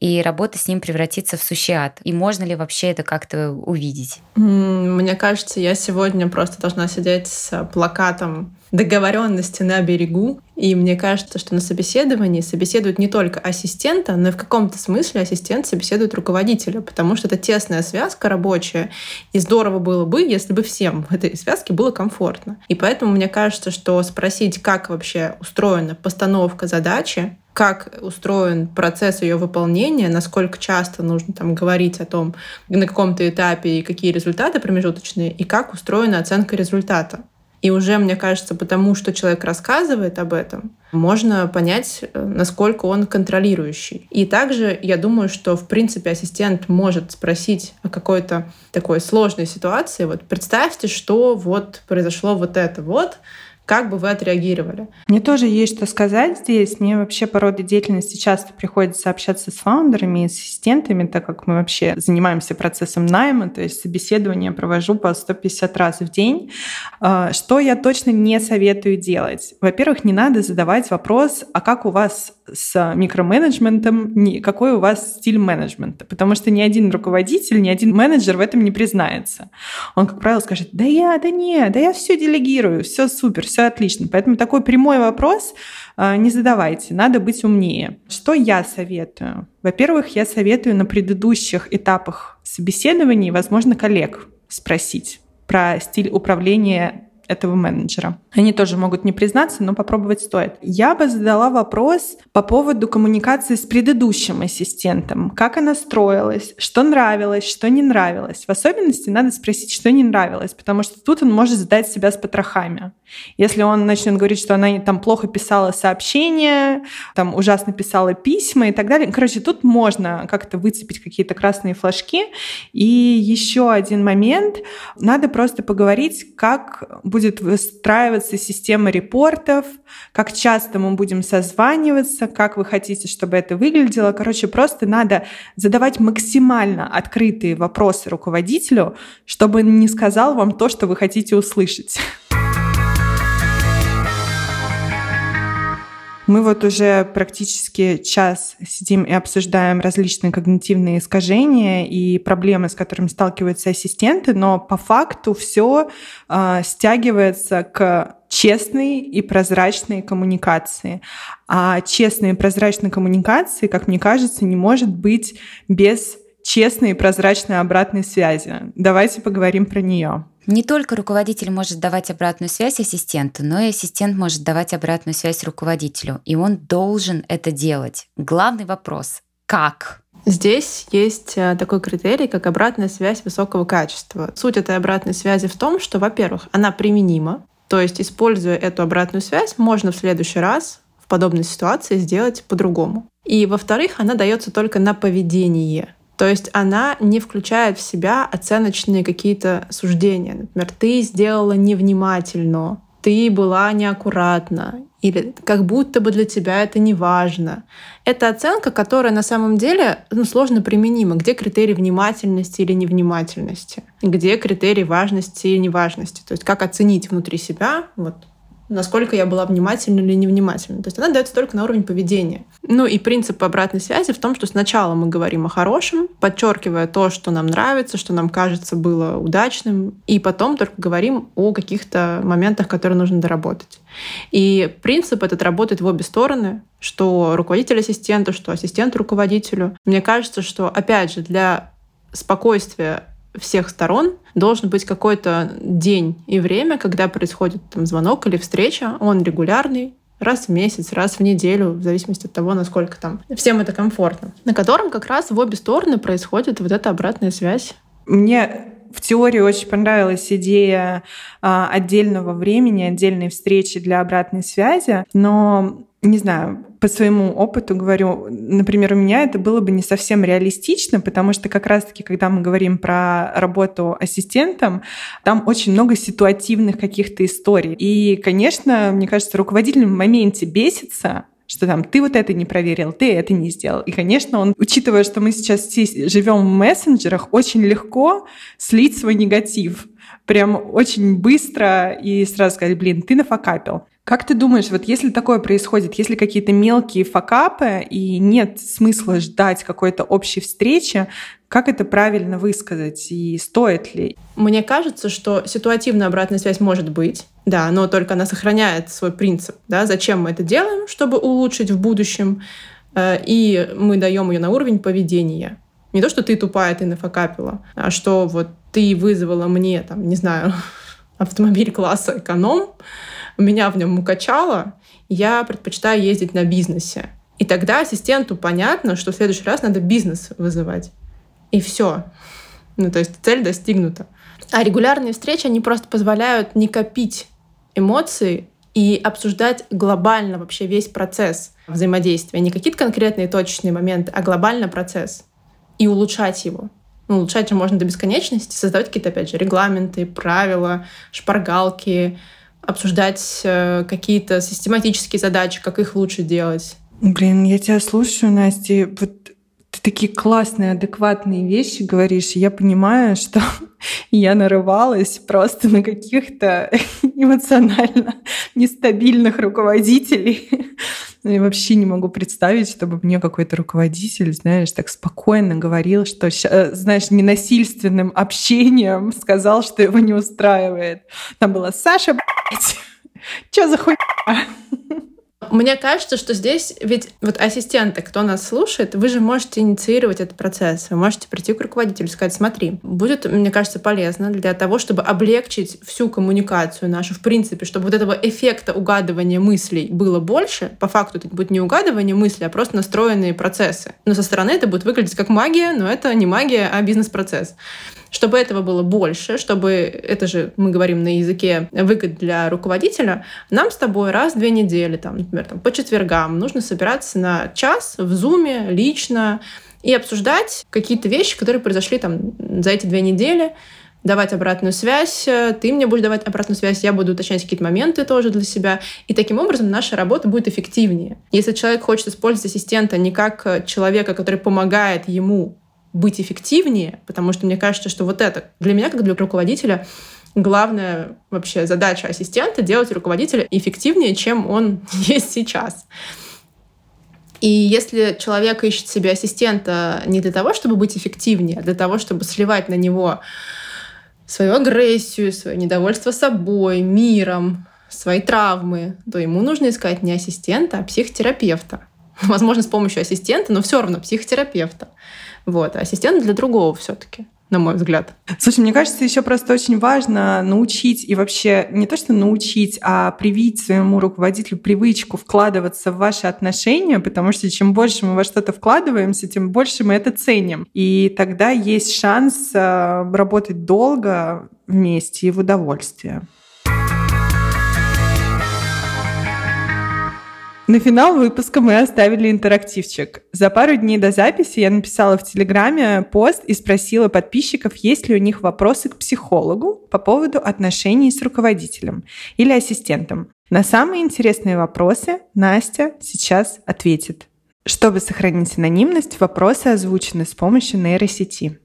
и работа с ним превратится в сущий ад? И можно ли вообще это как-то увидеть? Мне кажется, я сегодня просто должна сидеть с плакатом договоренности на берегу. И мне кажется, что на собеседовании собеседуют не только ассистента, но и в каком-то смысле ассистент собеседует руководителя, потому что это тесная связка рабочая, и здорово было бы, если бы всем в этой связке было комфортно. И поэтому мне кажется, что спросить, как вообще устроена постановка задачи, как устроен процесс ее выполнения, насколько часто нужно там говорить о том, на каком-то этапе и какие результаты промежуточные, и как устроена оценка результата. И уже, мне кажется, потому что человек рассказывает об этом, можно понять, э, насколько он контролирующий. И также я думаю, что, в принципе, ассистент может спросить о какой-то такой сложной ситуации. Вот представьте, что вот произошло вот это вот, как бы вы отреагировали? Мне тоже есть что сказать здесь. Мне вообще по роду деятельности часто приходится общаться с фаундерами и ассистентами, так как мы вообще занимаемся процессом найма, то есть собеседование провожу по 150 раз в день. А, что я точно не советую делать? Во-первых, не надо задавать вопрос, а как у вас с микроменеджментом, какой у вас стиль менеджмента, потому что ни один руководитель, ни один менеджер в этом не признается. Он, как правило, скажет, да я, да не, да я все делегирую, все супер, все отлично. Поэтому такой прямой вопрос э, не задавайте, надо быть умнее. Что я советую? Во-первых, я советую на предыдущих этапах собеседований, возможно, коллег спросить про стиль управления этого менеджера. Они тоже могут не признаться, но попробовать стоит. Я бы задала вопрос по поводу коммуникации с предыдущим ассистентом. Как она строилась, что нравилось, что не нравилось. В особенности надо спросить, что не нравилось, потому что тут он может задать себя с потрохами. Если он начнет говорить, что она там плохо писала сообщения, там ужасно писала письма и так далее. Короче, тут можно как-то выцепить какие-то красные флажки. И еще один момент. Надо просто поговорить, как будет выстраиваться система репортов, как часто мы будем созваниваться, как вы хотите, чтобы это выглядело. Короче, просто надо задавать максимально открытые вопросы руководителю, чтобы он не сказал вам то, что вы хотите услышать. Мы вот уже практически час сидим и обсуждаем различные когнитивные искажения и проблемы, с которыми сталкиваются ассистенты, но по факту все э, стягивается к честной и прозрачной коммуникации. А честной и прозрачной коммуникации, как мне кажется, не может быть без честной и прозрачной обратной связи. Давайте поговорим про нее. Не только руководитель может давать обратную связь ассистенту, но и ассистент может давать обратную связь руководителю. И он должен это делать. Главный вопрос — как? Здесь есть э, такой критерий, как обратная связь высокого качества. Суть этой обратной связи в том, что, во-первых, она применима, то есть, используя эту обратную связь, можно в следующий раз в подобной ситуации сделать по-другому. И, во-вторых, она дается только на поведение. То есть она не включает в себя оценочные какие-то суждения. Например, ты сделала невнимательно, ты была неаккуратна, или как будто бы для тебя это не важно. Это оценка, которая на самом деле ну, сложно применима. Где критерий внимательности или невнимательности? Где критерий важности или неважности? То есть как оценить внутри себя вот, насколько я была внимательна или невнимательна. То есть она дается только на уровень поведения. Ну и принцип обратной связи в том, что сначала мы говорим о хорошем, подчеркивая то, что нам нравится, что нам кажется было удачным, и потом только говорим о каких-то моментах, которые нужно доработать. И принцип этот работает в обе стороны, что руководитель ассистенту, что ассистент руководителю. Мне кажется, что, опять же, для спокойствия всех сторон должен быть какой-то день и время, когда происходит там, звонок или встреча. Он регулярный, раз в месяц, раз в неделю, в зависимости от того, насколько там всем это комфортно, на котором как раз в обе стороны происходит вот эта обратная связь. Мне в теории очень понравилась идея а, отдельного времени, отдельной встречи для обратной связи, но не знаю, по своему опыту говорю, например, у меня это было бы не совсем реалистично, потому что как раз-таки, когда мы говорим про работу ассистентом, там очень много ситуативных каких-то историй. И, конечно, мне кажется, руководитель в моменте бесится, что там ты вот это не проверил, ты это не сделал. И, конечно, он, учитывая, что мы сейчас все живем в мессенджерах, очень легко слить свой негатив прям очень быстро и сразу сказать, блин, ты нафакапил. Как ты думаешь, вот если такое происходит, если какие-то мелкие факапы и нет смысла ждать какой-то общей встречи, как это правильно высказать и стоит ли? Мне кажется, что ситуативная обратная связь может быть, да, но только она сохраняет свой принцип, да, зачем мы это делаем, чтобы улучшить в будущем, э, и мы даем ее на уровень поведения. Не то, что ты тупая, ты нафакапила, а что вот ты вызвала мне, там, не знаю, (laughs) автомобиль класса эконом, меня в нем укачало, я предпочитаю ездить на бизнесе. И тогда ассистенту понятно, что в следующий раз надо бизнес вызывать. И все. Ну, то есть цель достигнута. А регулярные встречи, они просто позволяют не копить эмоции и обсуждать глобально вообще весь процесс взаимодействия. Не какие-то конкретные точечные моменты, а глобально процесс. И улучшать его. Ну, улучшать же можно до бесконечности, создавать какие-то, опять же, регламенты, правила, шпаргалки, обсуждать э, какие-то систематические задачи, как их лучше делать. Блин, я тебя слушаю, Настя, вот ты такие классные, адекватные вещи говоришь, и я понимаю, (laughs) что я нарывалась просто на каких-то (laughs) эмоционально нестабильных руководителей, я вообще не могу представить, чтобы мне какой-то руководитель, знаешь, так спокойно говорил, что, э, знаешь, ненасильственным общением (laughs) сказал, что его не устраивает. Там была Саша, блядь, (laughs) что за хуйня? Мне кажется, что здесь ведь вот ассистенты, кто нас слушает, вы же можете инициировать этот процесс. Вы можете прийти к руководителю и сказать, смотри, будет, мне кажется, полезно для того, чтобы облегчить всю коммуникацию нашу, в принципе, чтобы вот этого эффекта угадывания мыслей было больше. По факту это будет не угадывание мыслей, а просто настроенные процессы. Но со стороны это будет выглядеть как магия, но это не магия, а бизнес-процесс. Чтобы этого было больше, чтобы, это же мы говорим на языке выгод для руководителя, нам с тобой раз в две недели, там, например, там, по четвергам нужно собираться на час в зуме лично и обсуждать какие-то вещи, которые произошли там за эти две недели, давать обратную связь, ты мне будешь давать обратную связь, я буду уточнять какие-то моменты тоже для себя. И таким образом наша работа будет эффективнее. Если человек хочет использовать ассистента не как человека, который помогает ему быть эффективнее, потому что мне кажется, что вот это для меня, как для руководителя, главная вообще задача ассистента — делать руководителя эффективнее, чем он (laughs) есть сейчас. И если человек ищет себе ассистента не для того, чтобы быть эффективнее, а для того, чтобы сливать на него свою агрессию, свое недовольство собой, миром, свои травмы, то ему нужно искать не ассистента, а психотерапевта. (laughs) Возможно, с помощью ассистента, но все равно психотерапевта. Вот. А ассистент для другого все-таки на мой взгляд. Слушай, мне кажется, еще просто очень важно научить и вообще не то, что научить, а привить своему руководителю привычку вкладываться в ваши отношения, потому что чем больше мы во что-то вкладываемся, тем больше мы это ценим. И тогда есть шанс э, работать долго вместе и в удовольствие. На финал выпуска мы оставили интерактивчик. За пару дней до записи я написала в Телеграме пост и спросила подписчиков, есть ли у них вопросы к психологу по поводу отношений с руководителем или ассистентом. На самые интересные вопросы Настя сейчас ответит. Чтобы сохранить анонимность, вопросы озвучены с помощью нейросети.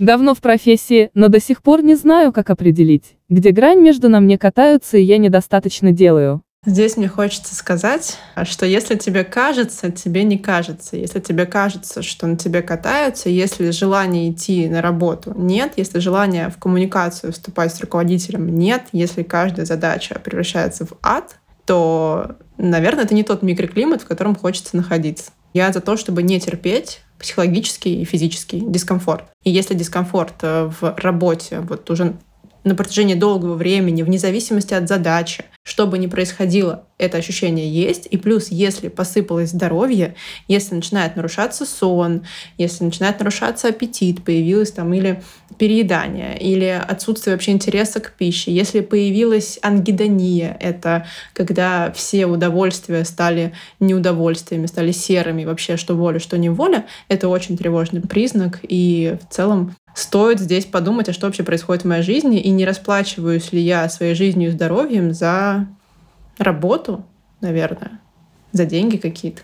Давно в профессии, но до сих пор не знаю, как определить, где грань между на мне катаются и я недостаточно делаю. Здесь мне хочется сказать, что если тебе кажется, тебе не кажется. Если тебе кажется, что на тебе катаются, если желание идти на работу нет, если желание в коммуникацию вступать с руководителем нет, если каждая задача превращается в ад, то, наверное, это не тот микроклимат, в котором хочется находиться. Я за то, чтобы не терпеть психологический и физический дискомфорт. И если дискомфорт э, в работе вот уже на протяжении долгого времени, вне зависимости от задачи, что бы ни происходило, это ощущение есть. И плюс, если посыпалось здоровье, если начинает нарушаться сон, если начинает нарушаться аппетит, появилось там или переедание, или отсутствие вообще интереса к пище, если появилась ангидония, это когда все удовольствия стали неудовольствиями, стали серыми, вообще что воля, что не воля, это очень тревожный признак. И в целом стоит здесь подумать, а что вообще происходит в моей жизни, и не расплачиваюсь ли я своей жизнью и здоровьем за работу, наверное, за деньги какие-то.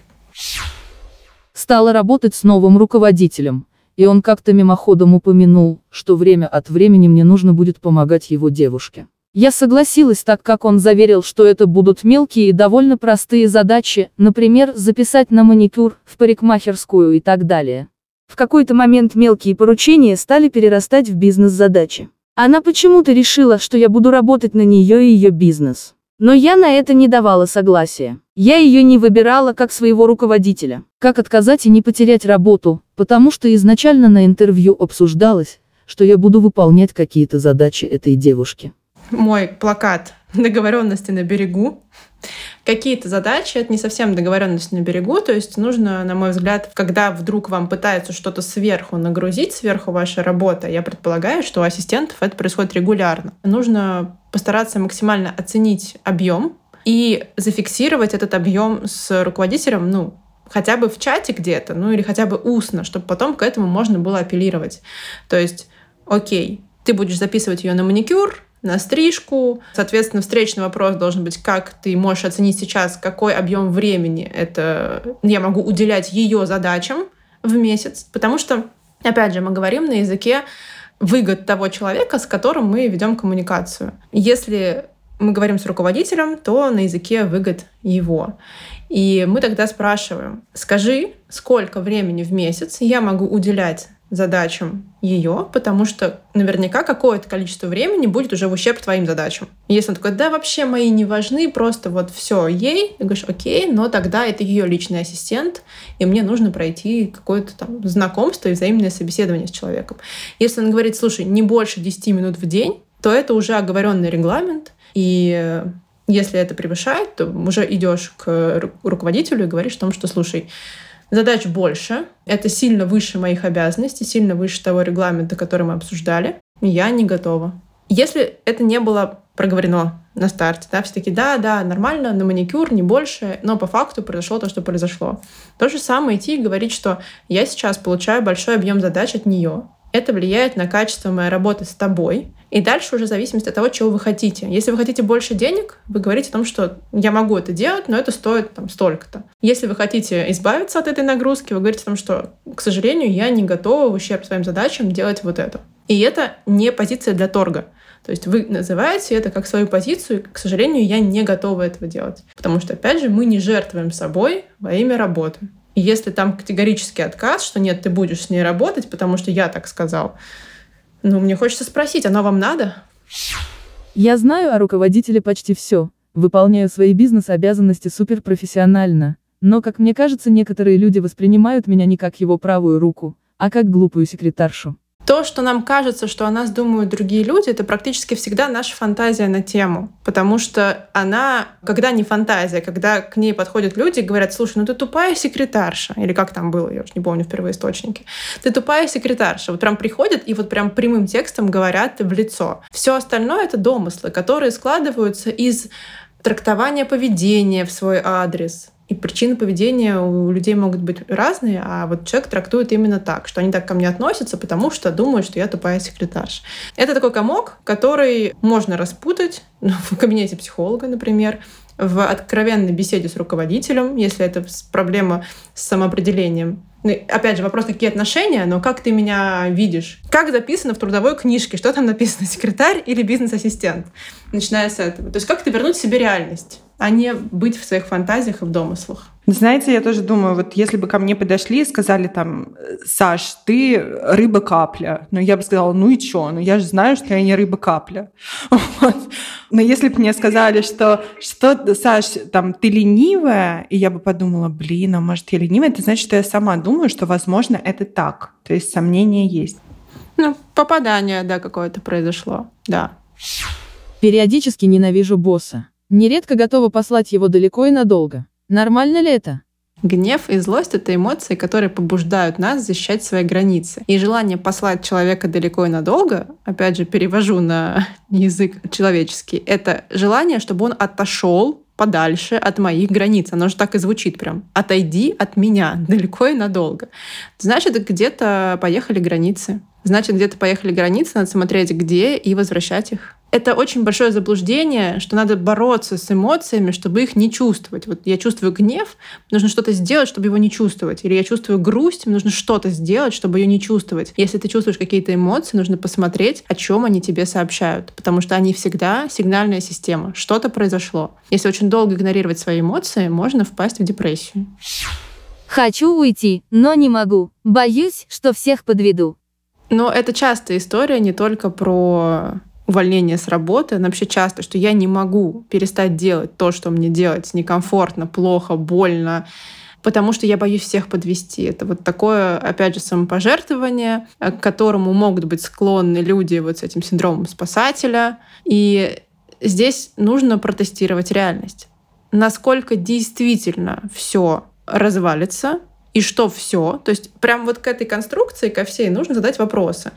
Стала работать с новым руководителем, и он как-то мимоходом упомянул, что время от времени мне нужно будет помогать его девушке. Я согласилась, так как он заверил, что это будут мелкие и довольно простые задачи, например, записать на маникюр, в парикмахерскую и так далее. В какой-то момент мелкие поручения стали перерастать в бизнес-задачи. Она почему-то решила, что я буду работать на нее и ее бизнес. Но я на это не давала согласия. Я ее не выбирала как своего руководителя. Как отказать и не потерять работу, потому что изначально на интервью обсуждалось, что я буду выполнять какие-то задачи этой девушки. Мой плакат договоренности на берегу какие-то задачи, это не совсем договоренность на берегу, то есть нужно, на мой взгляд, когда вдруг вам пытаются что-то сверху нагрузить, сверху ваша работа, я предполагаю, что у ассистентов это происходит регулярно. Нужно постараться максимально оценить объем и зафиксировать этот объем с руководителем, ну, хотя бы в чате где-то, ну или хотя бы устно, чтобы потом к этому можно было апеллировать. То есть, окей, ты будешь записывать ее на маникюр, на стрижку. Соответственно, встречный вопрос должен быть, как ты можешь оценить сейчас, какой объем времени это я могу уделять ее задачам в месяц. Потому что, опять же, мы говорим на языке выгод того человека, с которым мы ведем коммуникацию. Если мы говорим с руководителем, то на языке выгод его. И мы тогда спрашиваем, скажи, сколько времени в месяц я могу уделять задачам ее, потому что наверняка какое-то количество времени будет уже в ущерб твоим задачам. Если он такой, да, вообще мои не важны, просто вот все ей, ты говоришь, окей, но тогда это ее личный ассистент, и мне нужно пройти какое-то там знакомство и взаимное собеседование с человеком. Если он говорит, слушай, не больше 10 минут в день, то это уже оговоренный регламент, и если это превышает, то уже идешь к руководителю и говоришь о том, что, слушай, Задач больше. Это сильно выше моих обязанностей, сильно выше того регламента, который мы обсуждали. Я не готова. Если это не было проговорено на старте, да, все таки да, да, нормально, на маникюр, не больше, но по факту произошло то, что произошло. То же самое идти и говорить, что я сейчас получаю большой объем задач от нее, это влияет на качество моей работы с тобой. И дальше уже в зависимости от того, чего вы хотите. Если вы хотите больше денег, вы говорите о том, что я могу это делать, но это стоит там столько-то. Если вы хотите избавиться от этой нагрузки, вы говорите о том, что, к сожалению, я не готова в ущерб своим задачам делать вот это. И это не позиция для торга. То есть вы называете это как свою позицию, и, к сожалению, я не готова этого делать. Потому что, опять же, мы не жертвуем собой во имя работы. И если там категорический отказ, что нет, ты будешь с ней работать, потому что я так сказал, ну, мне хочется спросить, оно вам надо? Я знаю о руководителе почти все, выполняю свои бизнес-обязанности суперпрофессионально, но, как мне кажется, некоторые люди воспринимают меня не как его правую руку, а как глупую секретаршу. То, что нам кажется, что о нас думают другие люди, это практически всегда наша фантазия на тему. Потому что она, когда не фантазия, когда к ней подходят люди и говорят, слушай, ну ты тупая секретарша. Или как там было, я уже не помню в первоисточнике. Ты тупая секретарша. Вот прям приходят и вот прям прямым текстом говорят в лицо. Все остальное — это домыслы, которые складываются из трактования поведения в свой адрес, и причины поведения у людей могут быть разные, а вот человек трактует именно так, что они так ко мне относятся, потому что думают, что я тупая секретарша. Это такой комок, который можно распутать (laughs) ну, в кабинете психолога, например, в откровенной беседе с руководителем, если это проблема с самоопределением. Ну, опять же, вопрос, какие отношения, но как ты меня видишь? Как записано в трудовой книжке? Что там написано, секретарь или бизнес-ассистент? Начиная с этого. То есть как ты вернуть себе реальность? А не быть в своих фантазиях и в домыслах. Знаете, я тоже думаю, вот если бы ко мне подошли и сказали там, Саш, ты рыба-капля, ну я бы сказала, ну и чё, ну я же знаю, что я не рыба-капля. (laughs) Вот. Но если бы мне сказали, что, что, Саш, там, ты ленивая, и я бы подумала, блин, а может я ленивая, это значит, что я сама думаю, что, возможно, это так. То есть сомнения есть. Ну, попадание, да, какое-то произошло, да. Периодически ненавижу босса. Нередко готова послать его далеко и надолго. Нормально ли это? Гнев и злость — это эмоции, которые побуждают нас защищать свои границы. И желание послать человека далеко и надолго, опять же, перевожу на (laughs) язык человеческий, это желание, чтобы он отошел подальше от моих границ. Оно же так и звучит прям. Отойди от меня далеко и надолго. Значит, где-то поехали границы. Значит, где-то поехали границы, надо смотреть, где и возвращать их это очень большое заблуждение, что надо бороться с эмоциями, чтобы их не чувствовать. Вот я чувствую гнев, нужно что-то сделать, чтобы его не чувствовать. Или я чувствую грусть, нужно что-то сделать, чтобы ее не чувствовать. Если ты чувствуешь какие-то эмоции, нужно посмотреть, о чем они тебе сообщают. Потому что они всегда сигнальная система. Что-то произошло. Если очень долго игнорировать свои эмоции, можно впасть в депрессию. Хочу уйти, но не могу. Боюсь, что всех подведу. Но это частая история не только про увольнение с работы, она вообще часто, что я не могу перестать делать то, что мне делать некомфортно, плохо, больно, потому что я боюсь всех подвести. Это вот такое, опять же, самопожертвование, к которому могут быть склонны люди вот с этим синдромом спасателя. И здесь нужно протестировать реальность. Насколько действительно все развалится, и что все. То есть прям вот к этой конструкции, ко всей, нужно задать вопросы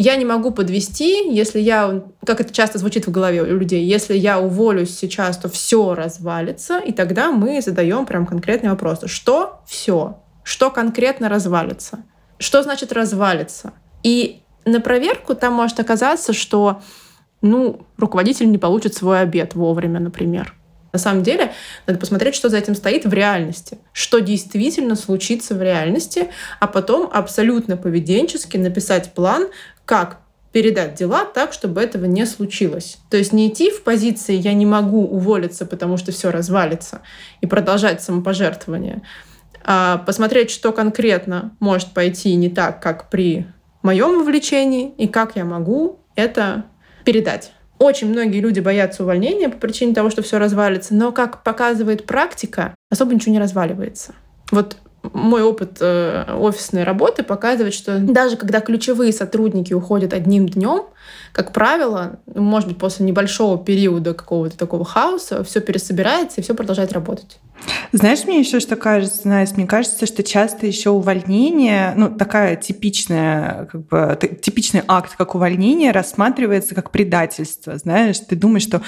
я не могу подвести, если я, как это часто звучит в голове у людей, если я уволюсь сейчас, то все развалится, и тогда мы задаем прям конкретный вопрос. Что все? Что конкретно развалится? Что значит развалится? И на проверку там может оказаться, что ну, руководитель не получит свой обед вовремя, например. На самом деле, надо посмотреть, что за этим стоит в реальности, что действительно случится в реальности, а потом абсолютно поведенчески написать план, как передать дела так, чтобы этого не случилось. То есть не идти в позиции «я не могу уволиться, потому что все развалится» и продолжать самопожертвование, а посмотреть, что конкретно может пойти не так, как при моем вовлечении, и как я могу это передать. Очень многие люди боятся увольнения по причине того, что все развалится, но, как показывает практика, особо ничего не разваливается. Вот мой опыт э, офисной работы показывает, что даже когда ключевые сотрудники уходят одним днем, как правило, может быть, после небольшого периода какого-то такого хаоса, все пересобирается и все продолжает работать. Знаешь, мне еще что кажется, Настя, мне кажется, что часто еще увольнение, ну, такая типичная, как бы, типичный акт, как увольнение, рассматривается как предательство, знаешь, ты думаешь, что,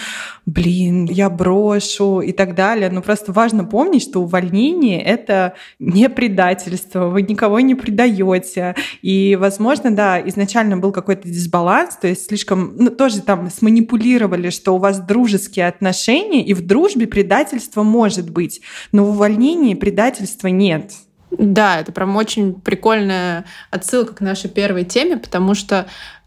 блин, я брошу и так далее, но просто важно помнить, что увольнение — это не предательство, вы никого не предаете, и, возможно, да, изначально был какой-то дисбаланс, то есть слишком, ну, тоже там сманипулировали, что у вас дружеские отношения, и в дружбе предательство может быть, но в увольнении предательства нет. Да, это прям очень прикольная отсылка к нашей первой теме, потому что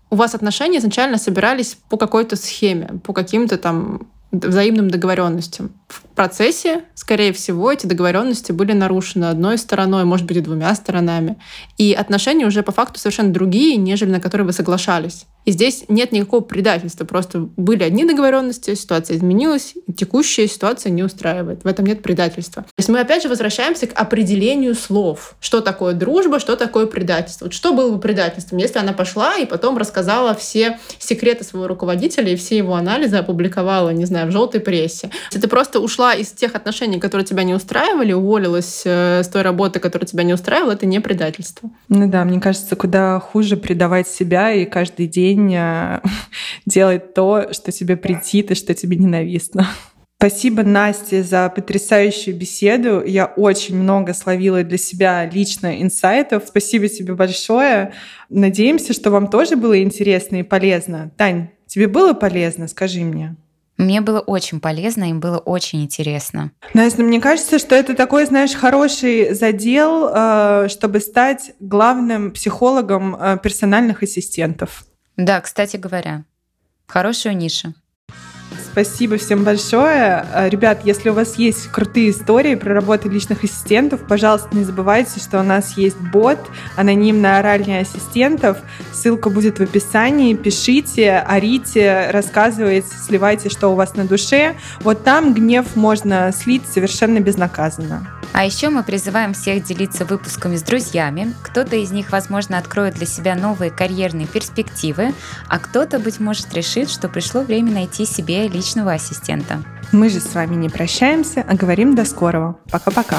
у вас отношения изначально собирались по какой-то схеме, по каким-то там взаимным договоренностям. В процессе, скорее всего, эти договоренности были нарушены одной стороной, может быть, и двумя сторонами. И отношения уже по факту совершенно другие, нежели на которые вы соглашались. И здесь нет никакого предательства. Просто были одни договоренности, ситуация изменилась, текущая ситуация не устраивает. В этом нет предательства. То есть мы опять же возвращаемся к определению слов. Что такое дружба, что такое предательство. Вот что было бы предательством, если она пошла и потом рассказала все секреты своего руководителя и все его анализы опубликовала, не знаю, в желтой прессе. Если ты просто ушла из тех отношений, которые тебя не устраивали, уволилась э, с той работы, которая тебя не устраивала, это не предательство. Ну да, мне кажется, куда хуже предавать себя и каждый день день э, (laughs) делать то, что тебе претит и что тебе ненавистно. Спасибо, Насте, за потрясающую беседу. Я очень много словила для себя лично инсайтов. Спасибо тебе большое. Надеемся, что вам тоже было интересно и полезно. Тань, тебе было полезно? Скажи мне. Мне было очень полезно, им было очень интересно. Настя, мне кажется, что это такой, знаешь, хороший задел, э, чтобы стать главным психологом э, персональных ассистентов. Да, кстати говоря, хорошая ниша. Спасибо всем большое. Э, ребят, если у вас есть крутые истории про работу личных ассистентов, пожалуйста, не забывайте, что у нас есть бот, анонимно оральный ассистентов. Ссылка будет в описании. Пишите, орите, рассказывайте, сливайте, что у вас на душе. Вот там гнев можно слить совершенно безнаказанно. А еще мы призываем всех делиться выпусками с друзьями. Кто-то из них, возможно, откроет для себя новые карьерные перспективы, а кто-то, быть может, решит, что пришло время найти себе личного ассистента. Мы же с вами не прощаемся, а говорим до скорого. Пока-пока.